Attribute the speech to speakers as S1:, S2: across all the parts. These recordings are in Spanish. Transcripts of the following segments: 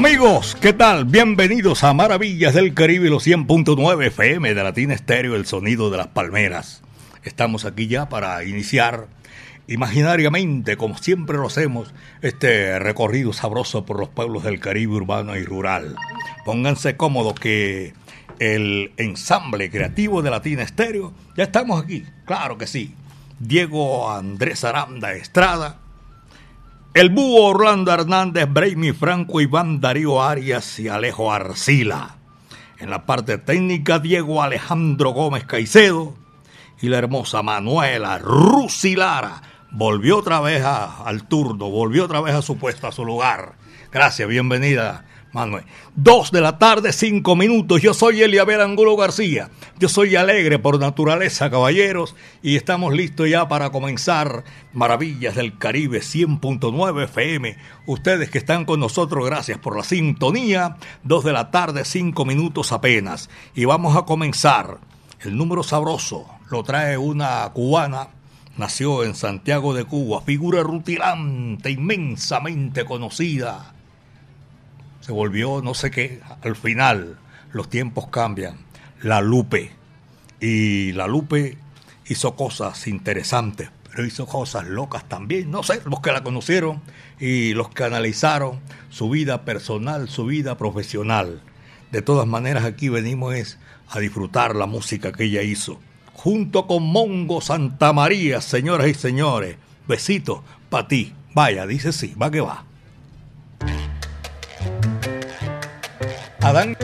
S1: Amigos, ¿qué tal? Bienvenidos a Maravillas del Caribe los 100.9 FM de Latina Estéreo, el sonido de las palmeras. Estamos aquí ya para iniciar imaginariamente, como siempre lo hacemos, este recorrido sabroso por los pueblos del Caribe urbano y rural. Pónganse cómodos que el ensamble creativo de Latina Estéreo, ya estamos aquí, claro que sí. Diego Andrés Aranda Estrada, el búho Orlando Hernández, Braimi Franco, Iván Darío Arias y Alejo Arcila. En la parte técnica, Diego Alejandro Gómez Caicedo y la hermosa Manuela Rusilara volvió otra vez al turno, volvió otra vez a su puesto, a su lugar. Gracias, bienvenida, Manuel. Dos de la tarde, cinco minutos. Yo soy Eliabel Angulo García. Yo soy alegre por naturaleza, caballeros, y estamos listos ya para comenzar Maravillas del Caribe 100.9 FM. Ustedes que están con nosotros, gracias por la sintonía. Dos de la tarde, cinco minutos apenas. Y vamos a comenzar. El número sabroso lo trae una cubana Nació en Santiago de Cuba, figura rutilante, inmensamente conocida. Se volvió no sé qué, al final los tiempos cambian. La Lupe. Y la Lupe hizo cosas interesantes, pero hizo cosas locas también. No sé, los que la conocieron y los que analizaron su vida personal, su vida profesional. De todas maneras, aquí venimos es a disfrutar la música que ella hizo junto con Mongo Santa María, señoras y señores. Besito para ti. Vaya, dice sí, va que va. Adán.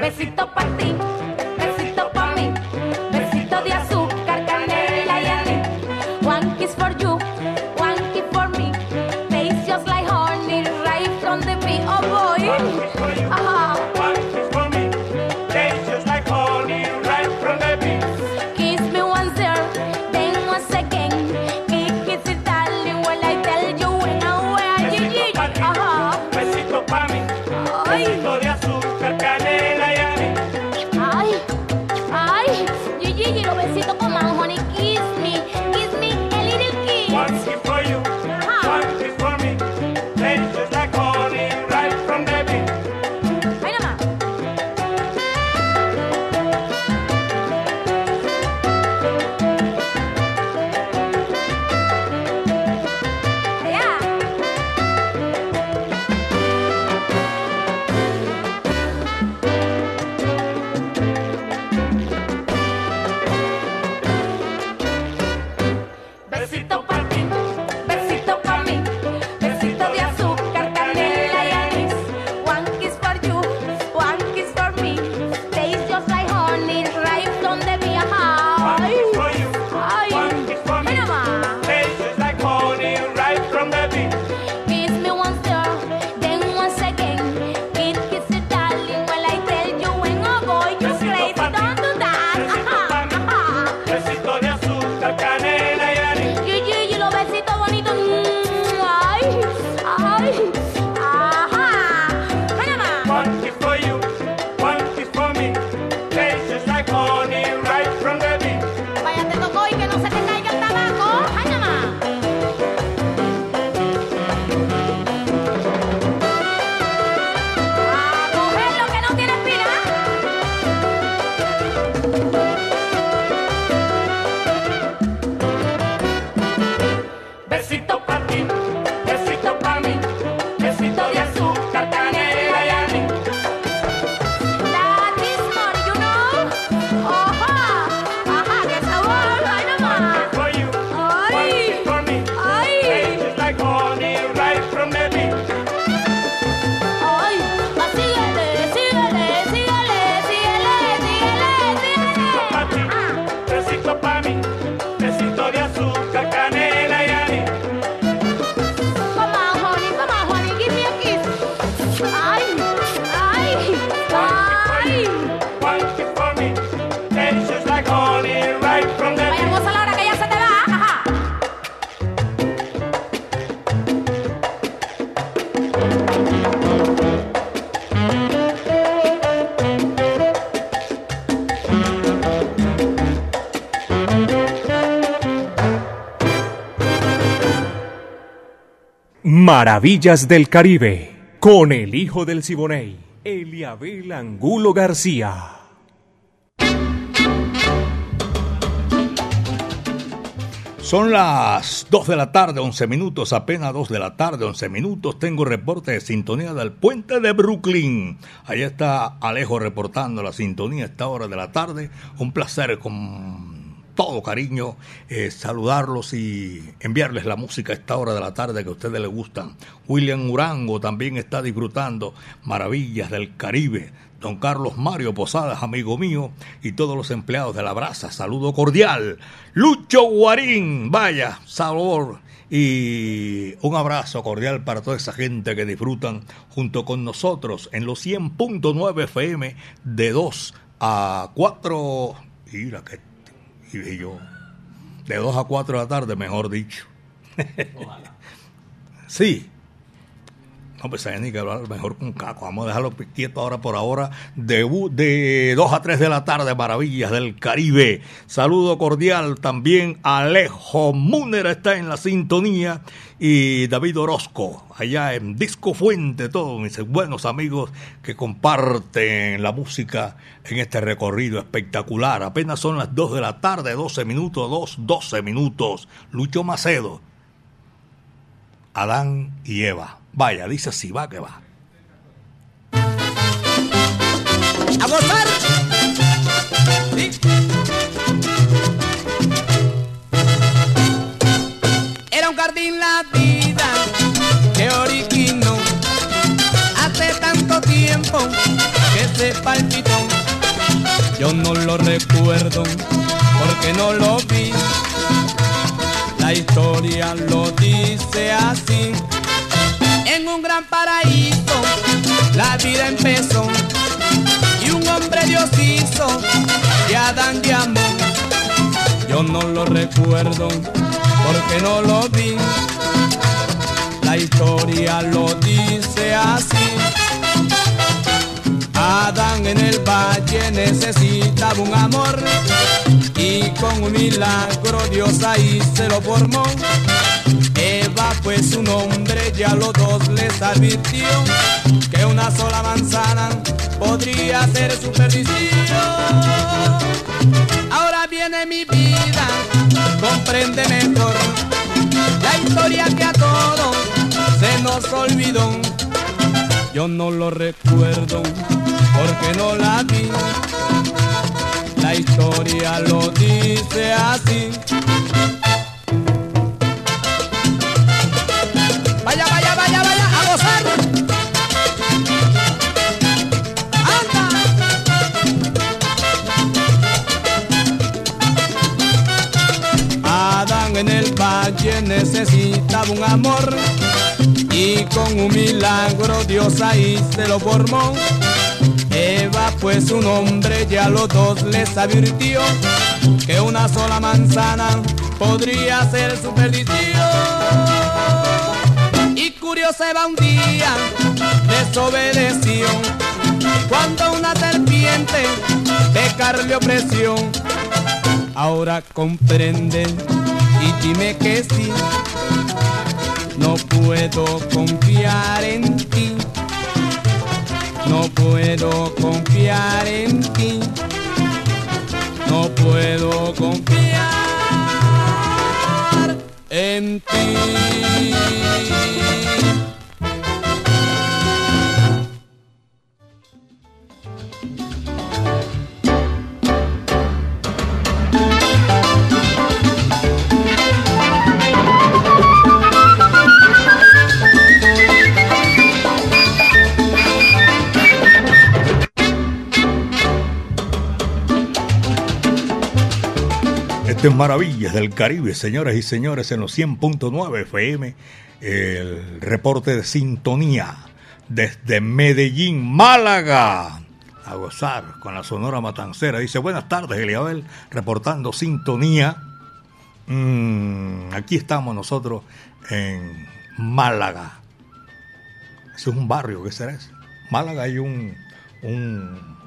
S1: Besito para ti.
S2: Maravillas del Caribe, con el hijo del Siboney, Eliabel Angulo García.
S1: Son las 2 de la tarde, 11 minutos, apenas 2 de la tarde, 11 minutos. Tengo reporte de sintonía del puente de Brooklyn. Allá está Alejo reportando la sintonía esta hora de la tarde. Un placer con todo cariño eh, saludarlos y enviarles la música a esta hora de la tarde que a ustedes les gustan. William Urango también está disfrutando Maravillas del Caribe don Carlos Mario Posadas, amigo mío, y todos los empleados de la brasa. Saludo cordial. Lucho Guarín, vaya, sabor. Y un abrazo cordial para toda esa gente que disfrutan junto con nosotros en los 100.9 FM de 2 a 4. Mira que. Y yo. De 2 a 4 de la tarde, mejor dicho. sí, no, pues hay ni que hablar mejor con Caco. Vamos a dejarlo quieto ahora por ahora. De, de 2 a 3 de la tarde, Maravillas del Caribe. Saludo cordial también Alejo Múnera está en la sintonía. Y David Orozco, allá en Disco Fuente, todos mis buenos amigos que comparten la música en este recorrido espectacular. Apenas son las 2 de la tarde, 12 minutos, 2, 12 minutos. Lucho Macedo, Adán y Eva. Vaya, dice así, va que va.
S3: ¡A gozar! Era un jardín la vida que originó hace tanto tiempo que se palpitó. Yo no lo recuerdo porque no lo vi. La historia lo dice así un gran paraíso la vida empezó y un hombre Dios hizo que Adán llamó. Yo no lo recuerdo porque no lo vi. La historia lo dice así. Adán en el valle necesitaba un amor y con un milagro Dios ahí se lo formó. Pues su nombre ya los dos les advirtió que una sola manzana podría ser su perdición. Ahora viene mi vida, comprende mejor la historia que a todos se nos olvidó. Yo no lo recuerdo porque no la vi. La historia lo dice así. Un amor y con un milagro Dios ahí se lo formó. Eva pues su nombre ya los dos les advirtió que una sola manzana podría ser su perdición se va un día, desobedeció. Cuando una serpiente pecarle opresión, ahora comprende y dime que sí. No puedo confiar en ti. No puedo confiar en ti. No puedo confiar en ti.
S1: De Maravillas del Caribe, señoras y señores, en los 100.9 FM, el reporte de sintonía desde Medellín, Málaga. A gozar con la Sonora Matancera. Dice, buenas tardes, Eliabel, reportando sintonía. Mm, aquí estamos nosotros en Málaga. Ese es un barrio, ¿qué será eso? Málaga hay un, un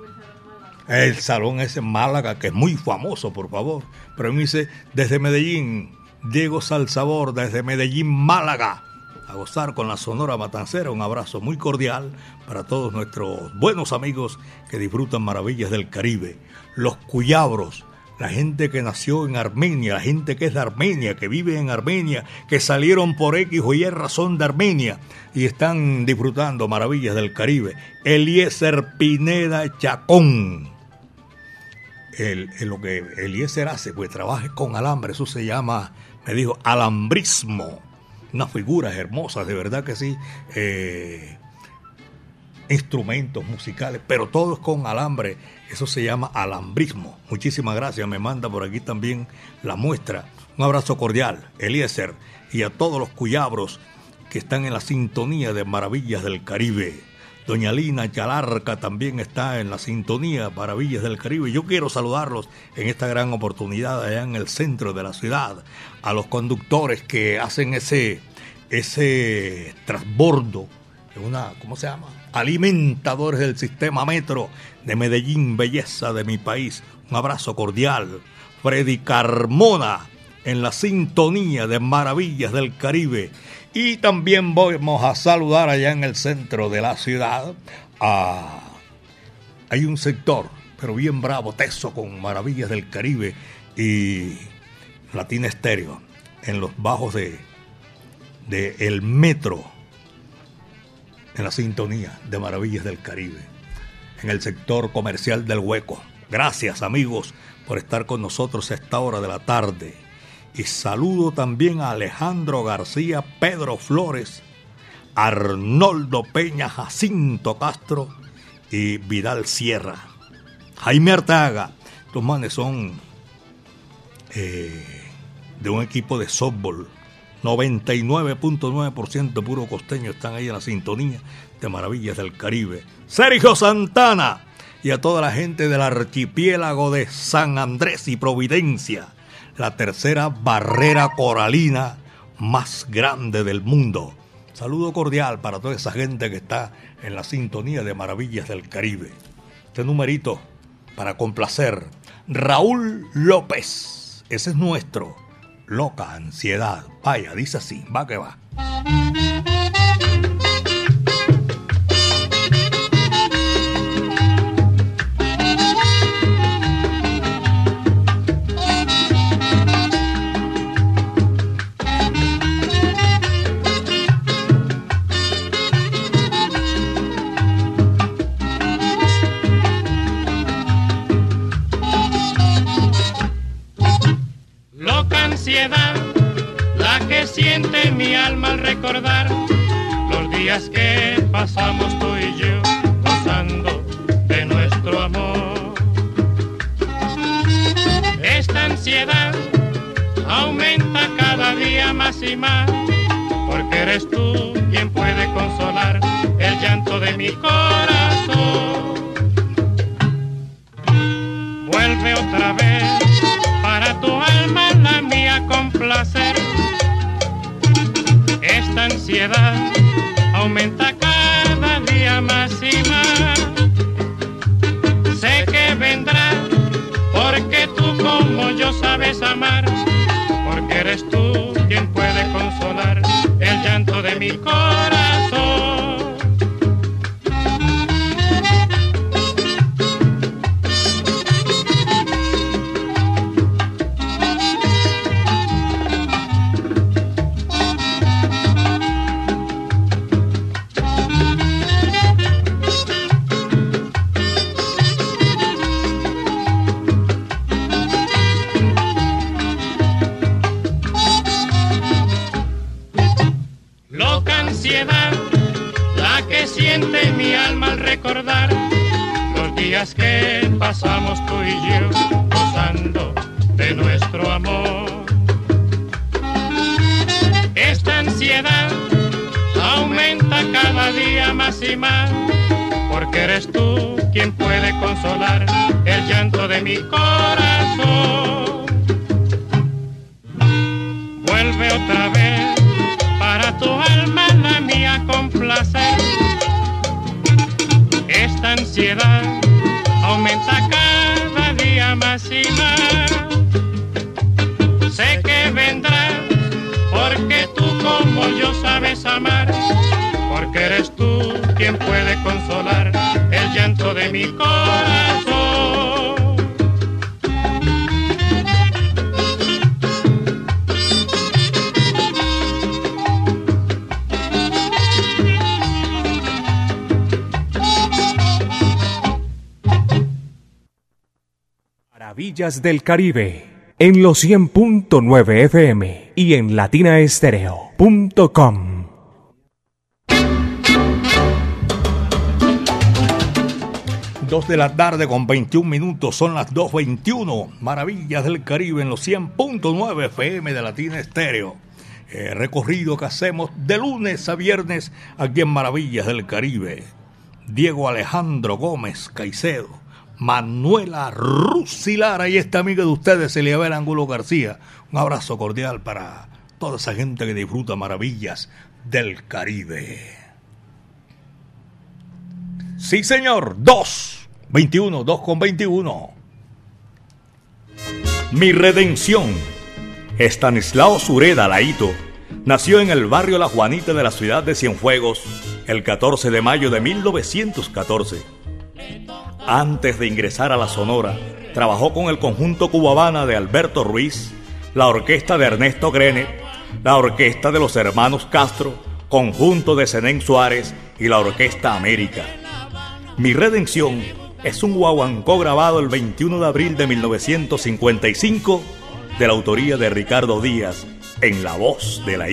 S1: el salón ese en Málaga, que es muy famoso, por favor. Pero me dice, desde Medellín, Diego Salsabor, desde Medellín, Málaga. a gozar con la Sonora Matancera. Un abrazo muy cordial para todos nuestros buenos amigos que disfrutan maravillas del Caribe. Los Cuyabros, la gente que nació en Armenia, la gente que es de Armenia, que vive en Armenia, que salieron por X o Y razón de Armenia y están disfrutando maravillas del Caribe. Eliezer Pineda Chacón. El, lo que Eliezer hace, pues trabaja con alambre, eso se llama, me dijo, alambrismo. Unas figuras hermosas, de verdad que sí. Eh, instrumentos musicales, pero todos con alambre. Eso se llama alambrismo. Muchísimas gracias. Me manda por aquí también la muestra. Un abrazo cordial, Eliezer, y a todos los cuyabros que están en la sintonía de Maravillas del Caribe. Doña Lina Chalarca también está en la sintonía Maravillas del Caribe. Yo quiero saludarlos en esta gran oportunidad allá en el centro de la ciudad. A los conductores que hacen ese, ese transbordo, una, ¿cómo se llama? alimentadores del sistema metro de Medellín, belleza de mi país. Un abrazo cordial. Freddy Carmona en la sintonía de Maravillas del Caribe. Y también vamos a saludar allá en el centro de la ciudad. Hay un sector, pero bien bravo, teso con Maravillas del Caribe y Latina Estéreo, en los bajos de, de el metro en la sintonía de Maravillas del Caribe, en el sector comercial del Hueco. Gracias amigos por estar con nosotros a esta hora de la tarde. Y saludo también a Alejandro García, Pedro Flores, Arnoldo Peña, Jacinto Castro y Vidal Sierra. Jaime Artaga, los manes son eh, de un equipo de softball 99.9% puro costeño están ahí en la sintonía de Maravillas del Caribe. Sergio Santana y a toda la gente del archipiélago de San Andrés y Providencia, la tercera barrera coralina más grande del mundo. Saludo cordial para toda esa gente que está en la sintonía de Maravillas del Caribe. Este numerito para complacer. Raúl López, ese es nuestro loca ansiedad. Vaya, dice así, va que va.
S4: Siente mi alma al recordar los días que pasamos tú y yo gozando de nuestro amor. Esta ansiedad aumenta cada día más y más, porque eres tú quien puede consolar el llanto de mi corazón. Vuelve otra vez para tu alma aumenta cada día más y más. Sé que vendrá porque tú como yo sabes amar, porque eres tú quien puede consolar el llanto de mi corazón. Consolar el llanto de mi corazón. Vuelve otra vez para tu alma la mía complacer. Esta ansiedad aumenta cada día más y más. Sé que vendrá porque tú como yo sabes amar, porque eres tú quien puede consolar el llanto de mi corazón.
S2: Maravillas del Caribe en los 100.9 FM y en latinaestereo.com.
S5: Dos de la tarde con 21 minutos, son las 2.21. Maravillas del Caribe en los 100.9 FM de Latina Estéreo. Eh, recorrido que hacemos de lunes a viernes aquí en Maravillas del Caribe. Diego Alejandro Gómez Caicedo Manuela Rusilara y esta amiga de ustedes, Eliabel Angulo García. Un abrazo cordial para toda esa gente que disfruta maravillas del Caribe. Sí, señor, 2, 21, 2 con 21. Mi redención. Estanislao Sureda Laito nació en el barrio La Juanita de la ciudad de Cienfuegos el 14 de mayo de 1914 antes de ingresar a la Sonora, trabajó con el conjunto Cubabana de Alberto Ruiz, la orquesta de Ernesto Grene, la orquesta de los hermanos Castro, conjunto de Zenén Suárez y la orquesta América. Mi redención es un guaguancó grabado el 21 de abril de 1955 de la autoría de Ricardo Díaz en la voz de la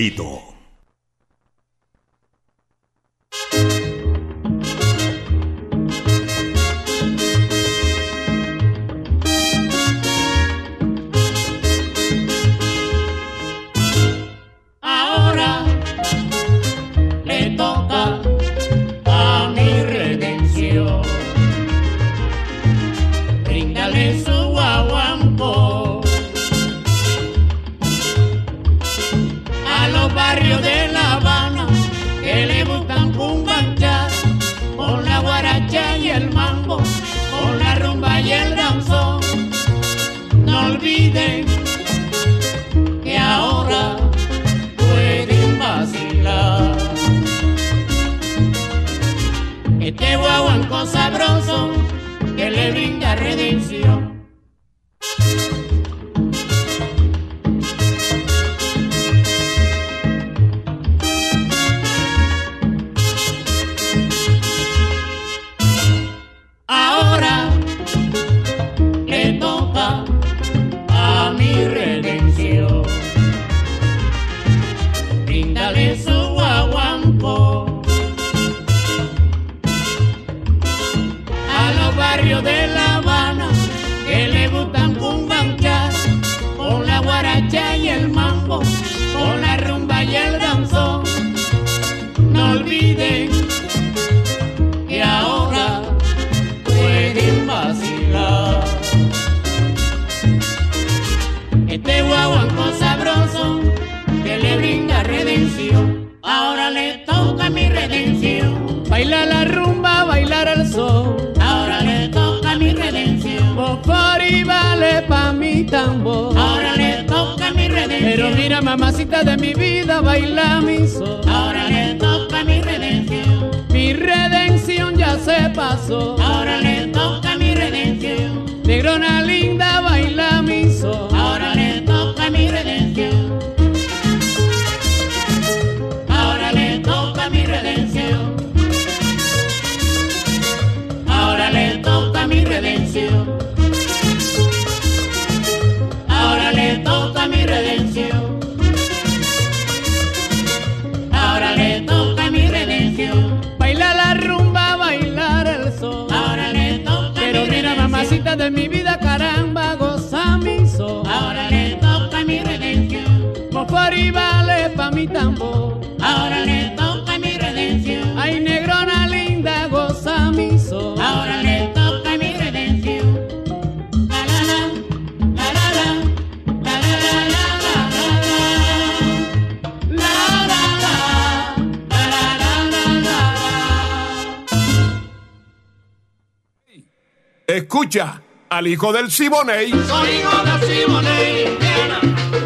S6: hijo del Siboney.
S7: Soy hijo del Siboney, Diana,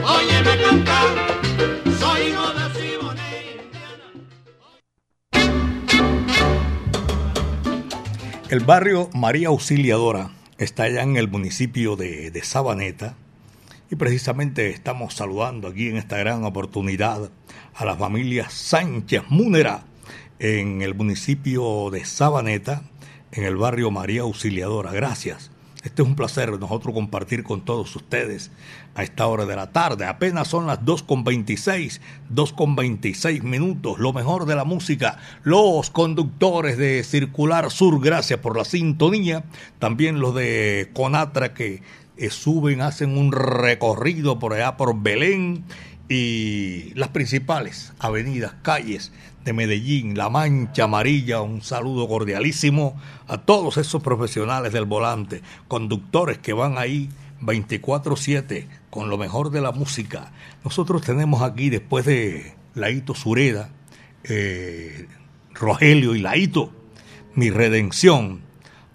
S7: óyeme cantar. Soy hijo del Siboney,
S1: El barrio María Auxiliadora está allá en el municipio de, Sabaneta. Y precisamente estamos saludando aquí en esta gran oportunidad a la familia Sánchez Munera en el municipio de Sabaneta, en el barrio María Auxiliadora. Gracias este es un placer nosotros compartir con todos ustedes a esta hora de la tarde. Apenas son las 2.26, 2.26 minutos. Lo mejor de la música. Los conductores de Circular Sur, gracias por la sintonía. También los de Conatra que eh, suben, hacen un recorrido por allá por Belén y las principales avenidas, calles de Medellín, La Mancha Amarilla, un saludo cordialísimo a todos esos profesionales del volante, conductores que van ahí 24/7 con lo mejor de la música. Nosotros tenemos aquí, después de Laito Sureda, eh, Rogelio y Laito, mi redención.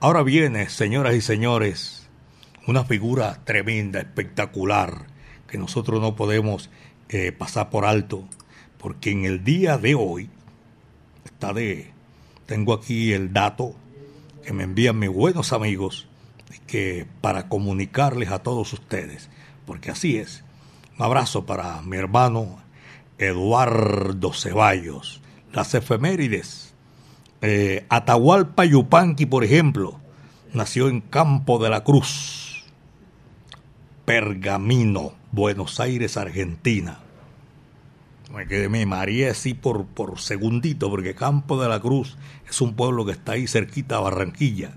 S1: Ahora viene, señoras y señores, una figura tremenda, espectacular, que nosotros no podemos eh, pasar por alto, porque en el día de hoy, está de, tengo aquí el dato que me envían mis buenos amigos que para comunicarles a todos ustedes, porque así es. Un abrazo para mi hermano Eduardo Ceballos. Las efemérides. Eh, Atahualpa Yupanqui, por ejemplo, nació en Campo de la Cruz, Pergamino, Buenos Aires, Argentina me quedé, me mareé así por, por segundito, porque Campo de la Cruz es un pueblo que está ahí cerquita a Barranquilla.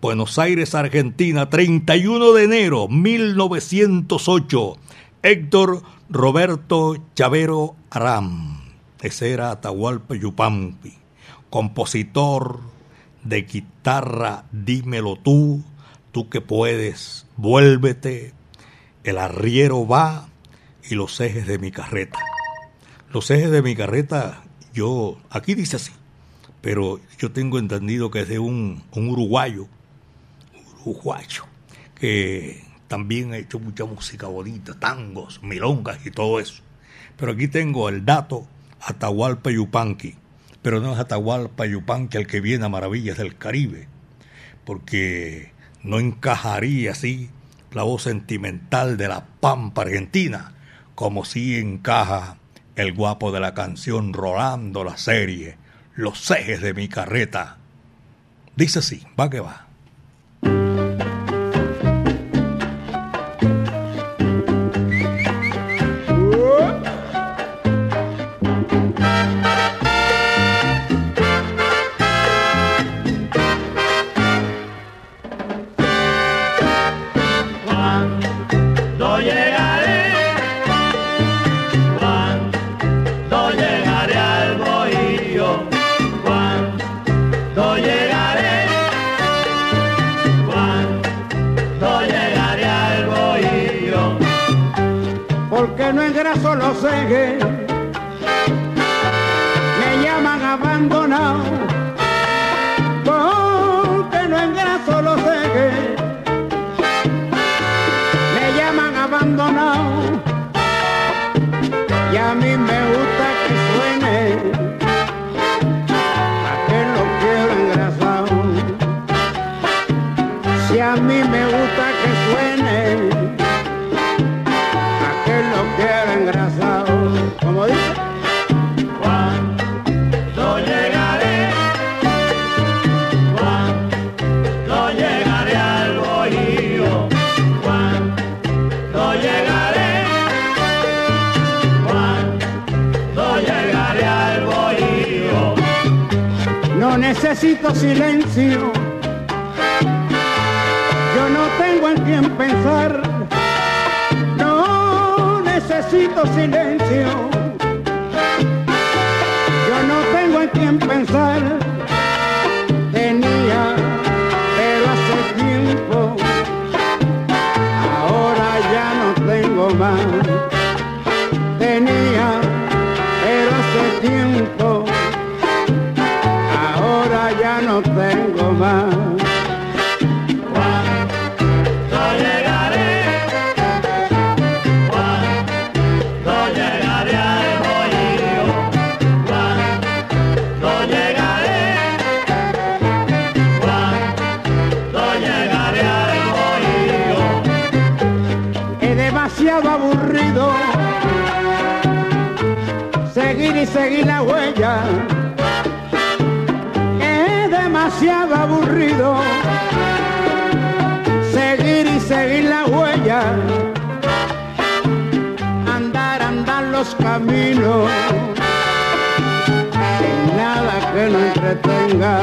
S1: Buenos Aires, Argentina, 31 de enero 1908. Héctor Roberto Chavero Aram. Ese era Atahualpa compositor de guitarra Dímelo tú, tú que puedes, vuélvete, el arriero va y los ejes de mi carreta. Los ejes de mi carreta, yo, aquí dice así, pero yo tengo entendido que es de un, uruguayo, uruguayo, que también ha hecho mucha música bonita, tangos, milongas y todo eso. Pero aquí tengo el dato Atahualpa Yupanqui, pero no es Atahualpa Yupanqui el que viene a Maravillas del Caribe, porque no encajaría así la voz sentimental de la Pampa Argentina, como si encaja el guapo de la canción Rolando la serie, los ejes de mi carreta. Dice así, va que va.
S8: Necesito silencio. Yo no tengo en quién pensar. No necesito silencio. Yo no tengo en quién pensar. La huella. Es demasiado aburrido seguir y seguir la huella. Andar, andar los caminos. Sin nada que no entretenga.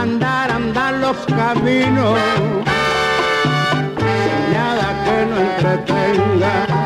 S8: Andar, andar los caminos nada que no entretenga.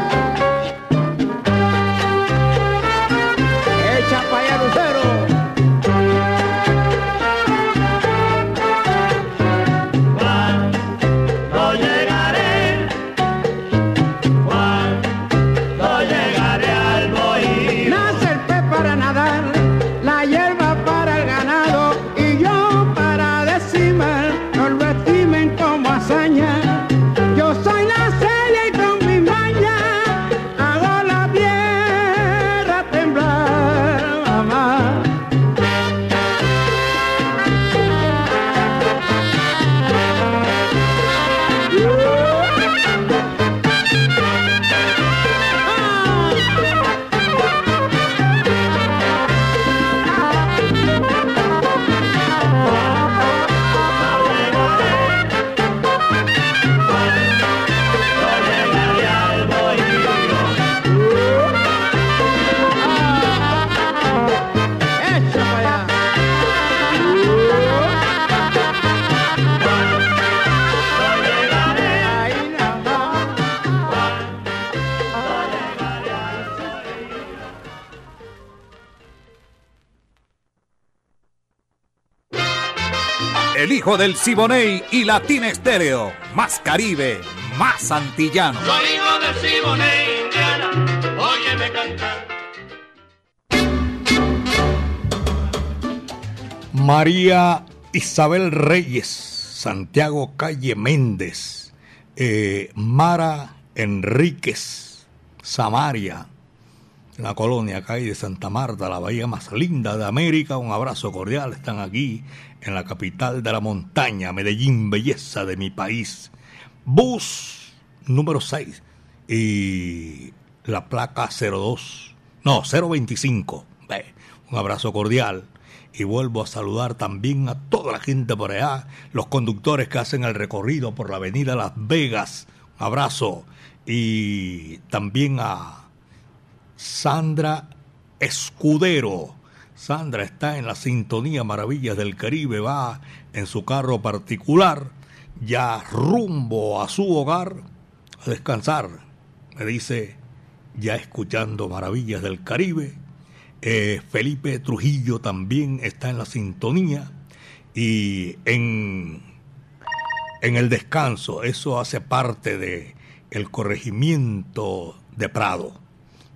S2: Del Siboney y Latina Estéreo. Más Caribe, más antillano.
S9: Soy hijo del Siboney, Indiana. Óyeme cantar.
S1: María Isabel Reyes, Santiago Calle Méndez, eh, Mara Enríquez, Samaria, la colonia acá de Santa Marta, la bahía más linda de América. Un abrazo cordial, están aquí en la capital de la montaña, Medellín, belleza de mi país. Bus número 6 y la placa 02, no, 025. un abrazo cordial y vuelvo a saludar también a toda la gente por allá, los conductores que hacen el recorrido por la avenida Las Vegas. Un abrazo y también a Sandra Escudero Sandra está en la sintonía Maravillas del Caribe, va en su carro particular, ya rumbo a su hogar a descansar. Me dice, ya escuchando Maravillas del Caribe. Eh, Felipe Trujillo también está en la sintonía y en, en el descanso, eso hace parte de el corregimiento de Prado.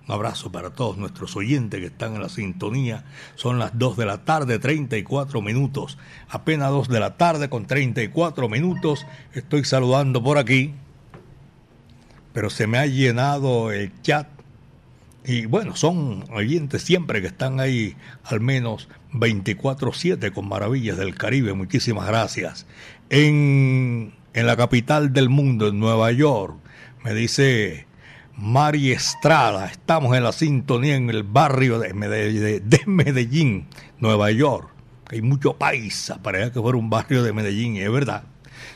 S1: Un abrazo para todos nuestros oyentes que están en la sintonía. Son las 2 de la tarde, 34 minutos. Apenas 2 de la tarde con 34 minutos. Estoy saludando por aquí. Pero se me ha llenado el chat. Y bueno, son oyentes siempre que están ahí al menos 24-7 con Maravillas del Caribe. Muchísimas gracias. En, en la capital del mundo, en Nueva York, me dice Mari Estrada. Estamos en la sintonía en el barrio de Medellín, Nueva York. Hay mucho paisa para que fuera un barrio de Medellín, es verdad.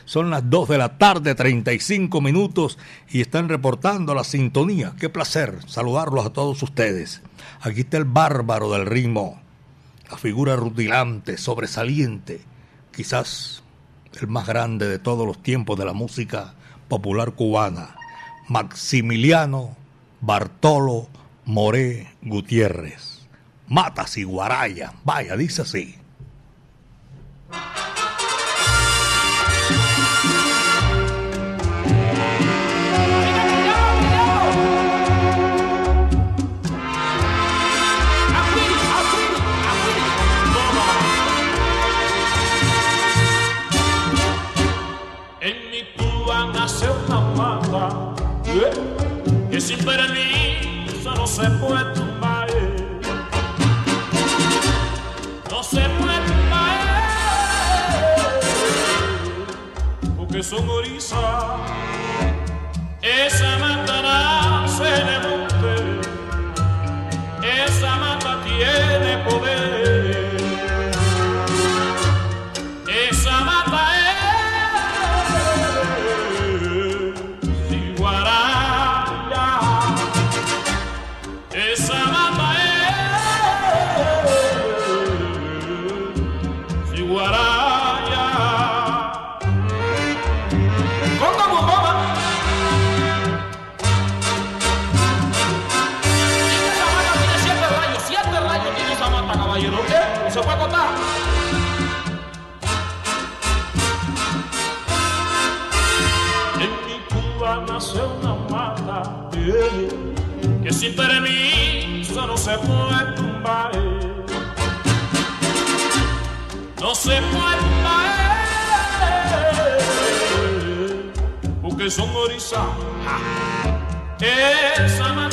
S1: Son las 2 de la tarde, 35 minutos, y están reportando la sintonía. Qué placer saludarlos a todos ustedes. Aquí está el bárbaro del ritmo, la figura rutilante, sobresaliente, quizás el más grande de todos los tiempos de la música popular cubana Maximiliano Bartolo Moré Gutiérrez. Matas y Guaraya. Vaya, dice así.
S9: Sin permiso no se puede tumbar. No se puede tumbar, porque son orizas esa mata Porque son orizas. Esa mata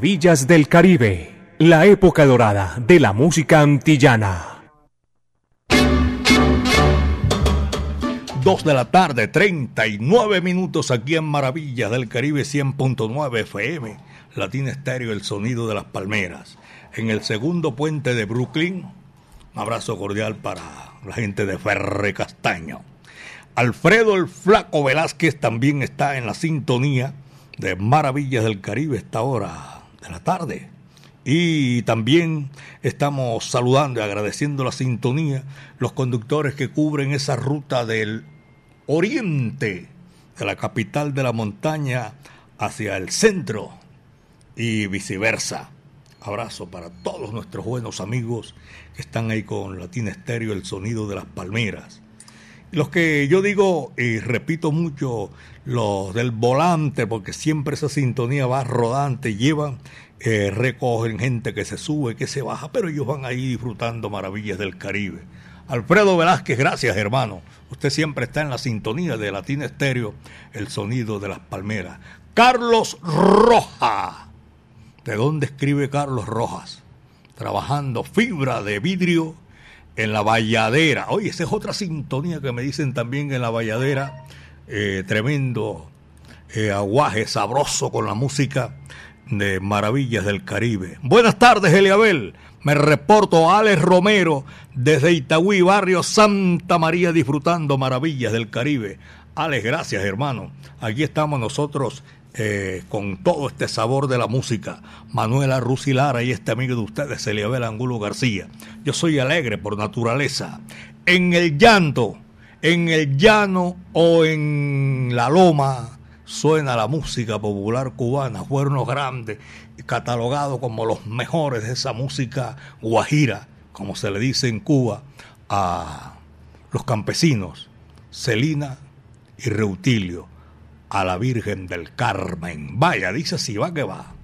S2: Maravillas del Caribe, la época dorada de la música antillana.
S1: Dos de la tarde, 39 minutos aquí en Maravillas del Caribe 100.9 FM, Latina Estéreo, el sonido de las palmeras. En el segundo puente de Brooklyn, un abrazo cordial para la gente de Ferre Castaño. Alfredo el Flaco Velázquez también está en la sintonía de Maravillas del Caribe esta hora de la tarde. Y también estamos saludando y agradeciendo la sintonía los conductores que cubren esa ruta del oriente de la capital de la montaña hacia el centro y viceversa. Abrazo para todos nuestros buenos amigos que están ahí con Latina Estéreo, el sonido de las palmeras. Los que yo digo y repito mucho, los del volante, porque siempre esa sintonía va rodante, llevan, eh, recogen gente que se sube, que se baja, pero ellos van ahí disfrutando maravillas del Caribe. Alfredo Velázquez, gracias hermano. Usted siempre está en la sintonía de Latina Estéreo, el sonido de las palmeras. Carlos Roja. ¿De dónde escribe Carlos Rojas? Trabajando fibra de vidrio en la valladera. Oye, esa es otra sintonía que me dicen también en la valladera. Eh, tremendo eh, aguaje sabroso con la música de Maravillas del Caribe. Buenas tardes, Eliabel. Me reporto Alex Romero desde Itagüí, barrio Santa María, disfrutando Maravillas del Caribe. Alex, gracias, hermano. Aquí estamos nosotros eh, con todo este sabor de la música. Manuela Rusilara y este amigo de ustedes, Eliabel Angulo García. Yo soy alegre por naturaleza. En el llanto, en el llano o en la loma suena la música popular cubana, Cuernos Grandes, catalogado como los mejores de esa música guajira, como se le dice en Cuba, a los campesinos, Celina y Reutilio, a la Virgen del Carmen. Vaya, dice si va que va.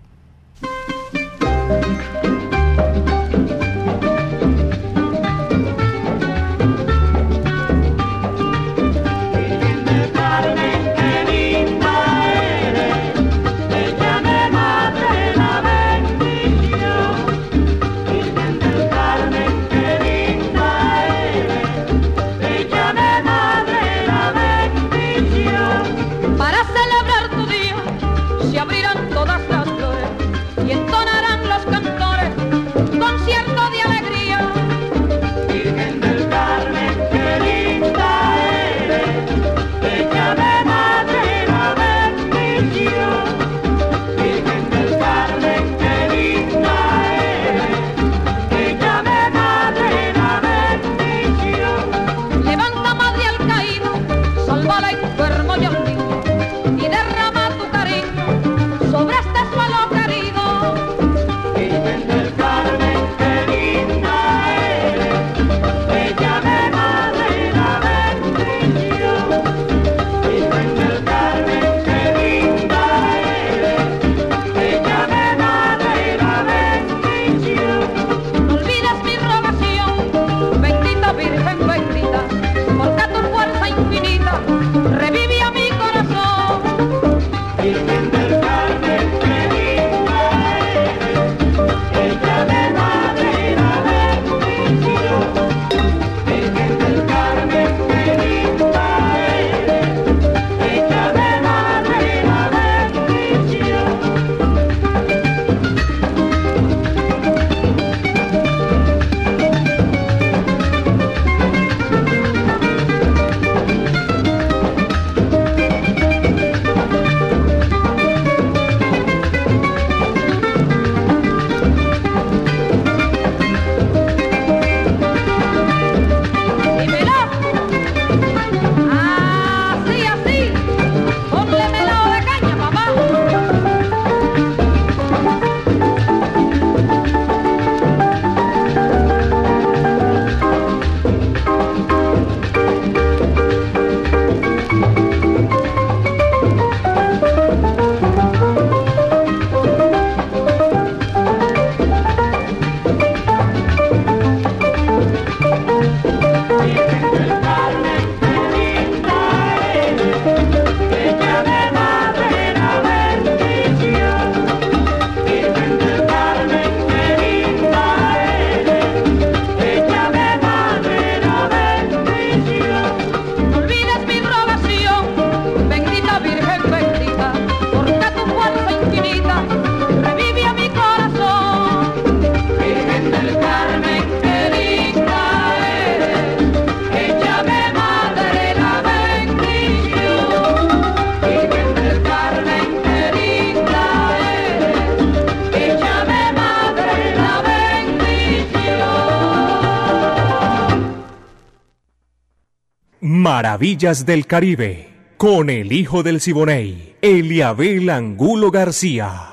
S2: Maravillas del Caribe, con el hijo del Siboney, Eliabel Angulo García.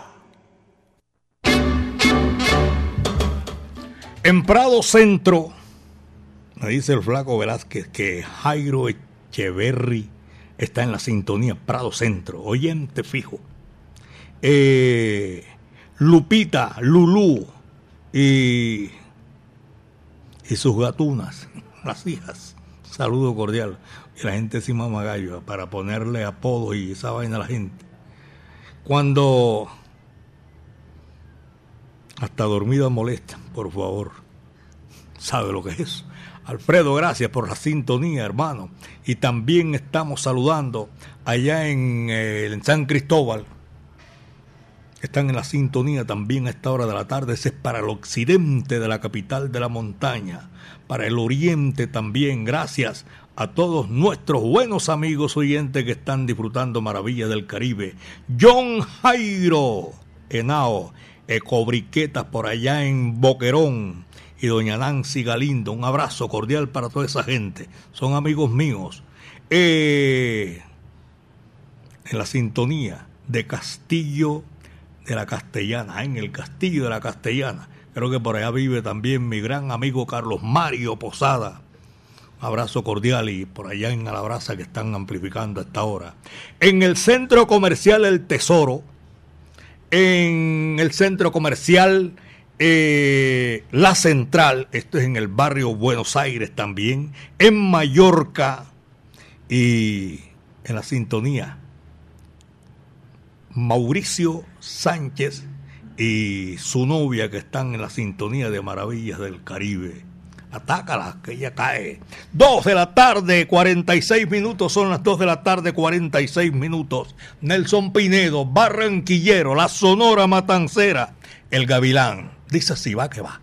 S1: En Prado Centro, me dice el flaco Velázquez que Jairo Echeverry está en la sintonía Prado Centro, oyente fijo. Eh, Lupita, Lulú y, y sus gatunas, las hijas saludo cordial. Y la gente sin mamagallo para ponerle apodos y esa vaina a la gente. Cuando hasta dormida molesta, por favor. ¿Sabe lo que es? Alfredo, gracias por la sintonía, hermano. Y también estamos saludando allá en, eh, en San Cristóbal. Están en la sintonía también a esta hora de la tarde. Ese es para el occidente de la capital de la montaña para el oriente también. Gracias a todos nuestros buenos amigos oyentes que están disfrutando maravillas del Caribe. John Jairo Henao, Ecobriquetas por allá en Boquerón y doña Nancy Galindo. Un abrazo cordial para toda esa gente. Son amigos míos. Eh, en la sintonía de Castillo de la Castellana, en el Castillo de la Castellana. Creo que por allá vive también mi gran amigo Carlos Mario Posada. Abrazo cordial y por allá en Alabraza que están amplificando a esta hora. En el centro comercial El Tesoro, en el centro comercial eh, La Central, esto es en el barrio Buenos Aires también, en Mallorca y en la sintonía. Mauricio Sánchez y su novia que están en la sintonía de Maravillas del Caribe. Atácala, que ella cae. Dos de la tarde, 46 minutos, son las dos de la tarde, 46 minutos. Nelson Pinedo, Barranquillero, la Sonora Matancera, el Gavilán. Dice así, va que va.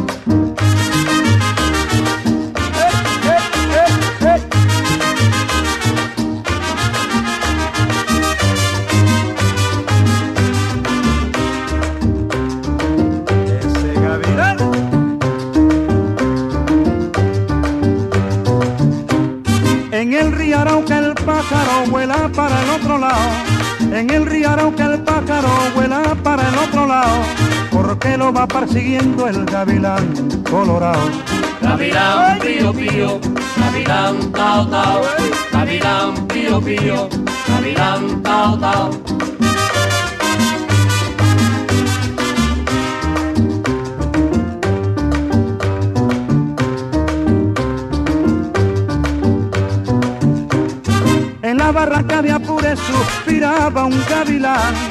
S10: Lado. Porque lo va persiguiendo el gavilán colorado.
S5: Gavilán pío pío, gavilán tao tao, gavilán pío pío, gavilán tao tao.
S10: En la barranca de Apure suspiraba un gavilán.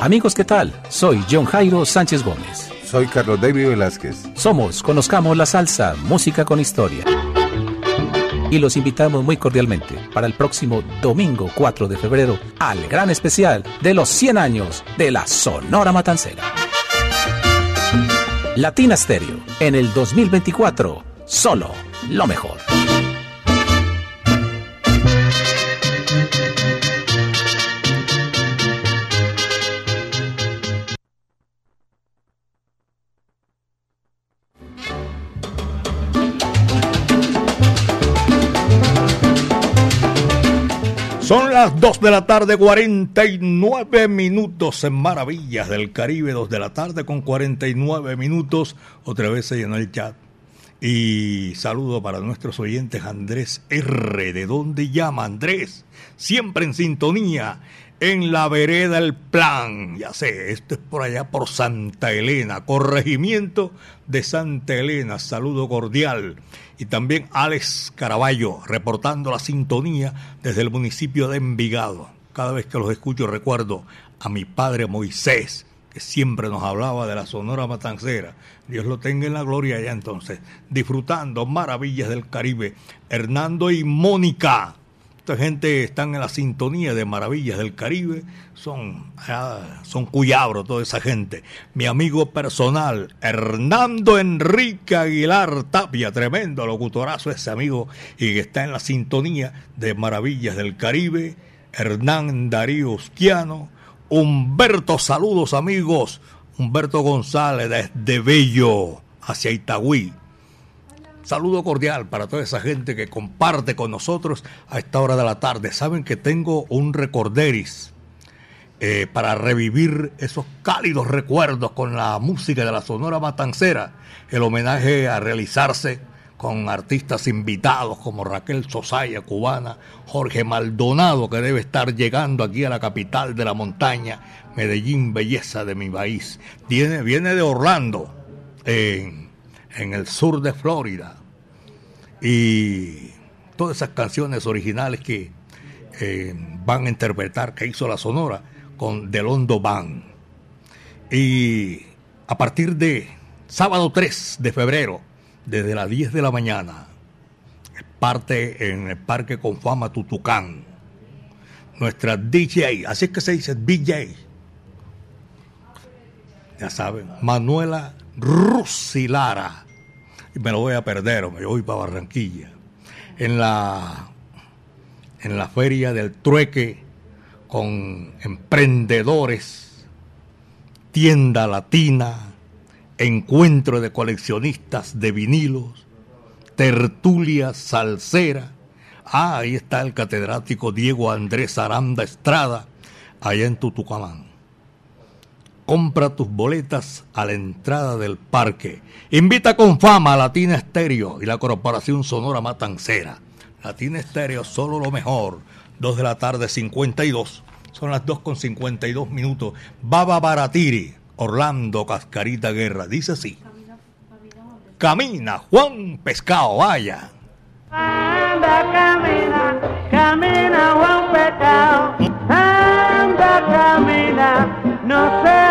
S11: Amigos, ¿qué tal? Soy John Jairo Sánchez Gómez.
S7: Soy Carlos David Velázquez.
S11: Somos Conozcamos la Salsa, Música con Historia. Y los invitamos muy cordialmente para el próximo domingo 4 de febrero al gran especial de los 100 años de la Sonora Matancera. Latina Stereo, en el 2024, solo lo mejor.
S1: Las 2 de la tarde, 49 minutos en Maravillas del Caribe, 2 de la tarde con 49 minutos. Otra vez se llenó el chat. Y saludo para nuestros oyentes Andrés R. ¿De dónde llama Andrés? Siempre en sintonía, en la vereda El Plan. Ya sé, esto es por allá por Santa Elena, corregimiento de Santa Elena. Saludo cordial y también Alex Caraballo reportando la sintonía desde el municipio de Envigado. Cada vez que los escucho recuerdo a mi padre Moisés, que siempre nos hablaba de la Sonora Matancera. Dios lo tenga en la gloria allá entonces, disfrutando maravillas del Caribe. Hernando y Mónica. Esta gente están en la sintonía de Maravillas del Caribe, son, ah, son cuyabros toda esa gente. Mi amigo personal, Hernando Enrique Aguilar Tapia, tremendo locutorazo ese amigo, y que está en la sintonía de Maravillas del Caribe. Hernán Darío Usquiano, Humberto, saludos amigos, Humberto González desde Bello hacia Itagüí. Saludo cordial para toda esa gente que comparte con nosotros a esta hora de la tarde. Saben que tengo un recorderis eh, para revivir esos cálidos recuerdos con la música de la Sonora Matancera. El homenaje a realizarse con artistas invitados como Raquel Sosaya, cubana, Jorge Maldonado, que debe estar llegando aquí a la capital de la montaña, Medellín, belleza de mi país. Viene, viene de Orlando, en, en el sur de Florida. Y todas esas canciones originales que eh, van a interpretar, que hizo la Sonora, con Delondo Band. Y a partir de sábado 3 de febrero, desde las 10 de la mañana, parte en el Parque Confama Tutucán. Nuestra DJ, así es que se dice DJ. Ya saben, Manuela Rusilara. Y me lo voy a perder, me voy para Barranquilla. En la, en la feria del trueque con emprendedores, tienda latina, encuentro de coleccionistas de vinilos, tertulia salsera. Ah, ahí está el catedrático Diego Andrés Aranda Estrada, allá en Tutucamán. Compra tus boletas a la entrada del parque. Invita con fama a Latina Estéreo y la Corporación Sonora Matancera. Latina Estéreo, solo lo mejor. 2 de la tarde, 52. Son las 2 con 52 minutos. Baba Baratiri, Orlando Cascarita Guerra. Dice así. Camina, Juan Pescado, vaya.
S7: Anda, camina, camina, Juan Pescado. Anda, camina, no sea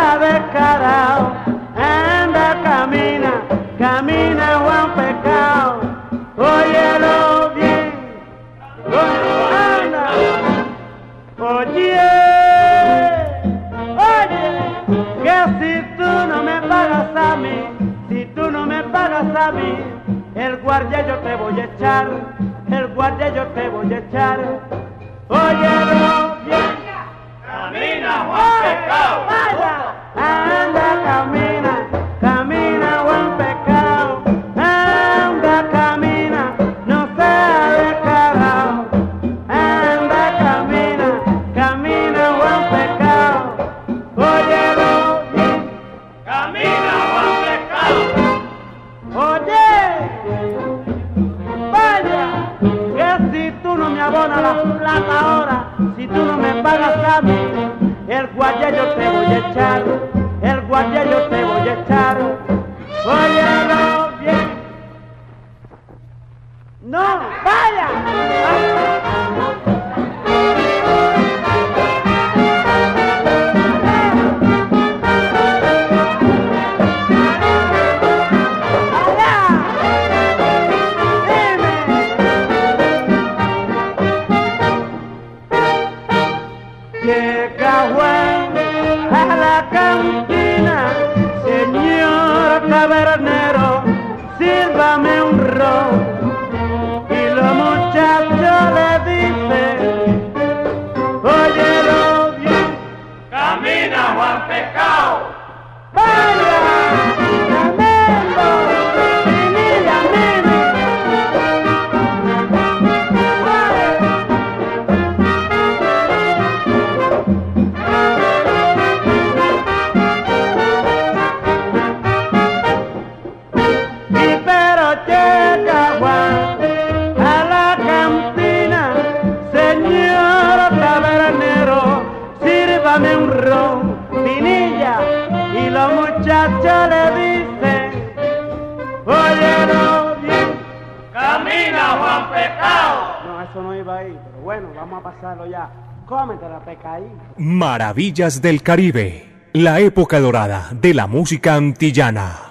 S2: Maravillas del Caribe, la época dorada de la música antillana.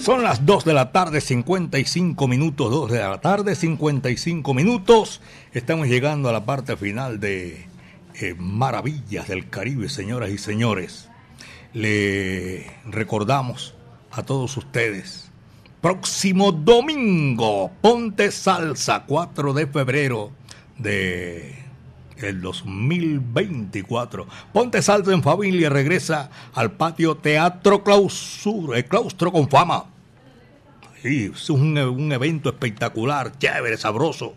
S1: Son las 2 de la tarde, 55 minutos, 2 de la tarde, 55 minutos. Estamos llegando a la parte final de eh, Maravillas del Caribe, señoras y señores. Le recordamos a todos ustedes próximo domingo. Ponte Salsa, 4 de febrero de el 2024. Ponte Salsa en familia regresa al patio Teatro Clausura, el claustro con fama. Sí, es un, un evento espectacular, chévere, sabroso.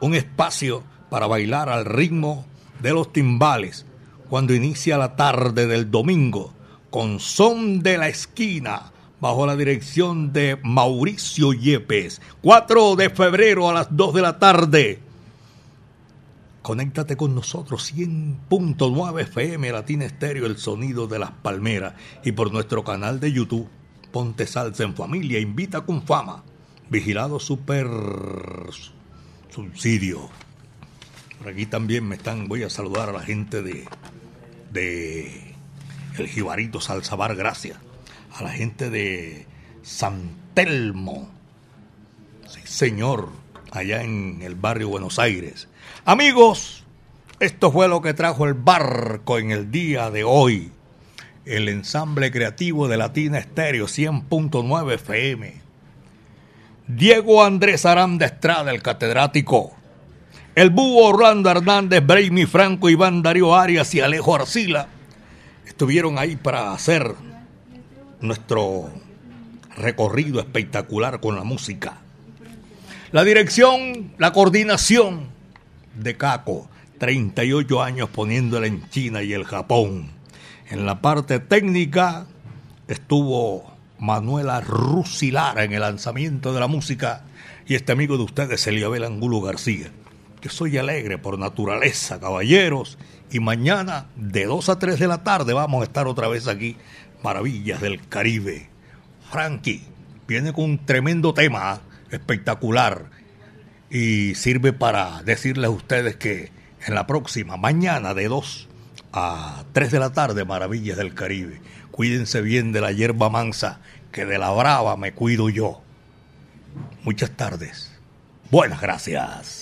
S1: Un espacio para bailar al ritmo de los timbales cuando inicia la tarde del domingo con Son de la Esquina bajo la dirección de Mauricio Yepes. 4 de febrero a las 2 de la tarde. Conéctate con nosotros 100.9 FM Latina Estéreo, el sonido de las palmeras y por nuestro canal de YouTube. Ponte salsa en familia, invita con fama. Vigilado super subsidio. Por aquí también me están, voy a saludar a la gente de, de el Jibarito Salsabar, gracias a la gente de San Telmo. Sí, señor, allá en el barrio Buenos Aires. Amigos, esto fue lo que trajo el barco en el día de hoy. El ensamble creativo de Latina Estéreo 100.9 FM. Diego Andrés Aranda Estrada, el catedrático. El búho Orlando Hernández, Braimi Franco, Iván Darío Arias y Alejo Arcila estuvieron ahí para hacer nuestro recorrido espectacular con la música. La dirección, la coordinación de Caco, 38 años poniéndola en China y el Japón. En la parte técnica estuvo Manuela Rusilara en el lanzamiento de la música y este amigo de ustedes, Eliabel Angulo García. Que soy alegre por naturaleza, caballeros, y mañana de 2 a 3 de la tarde vamos a estar otra vez aquí maravillas del Caribe. Frankie viene con un tremendo tema espectacular y sirve para decirles a ustedes que en la próxima, mañana de 2 a 3 de la tarde, Maravillas del Caribe. Cuídense bien de la hierba mansa, que de la brava me cuido yo. Muchas tardes. Buenas gracias.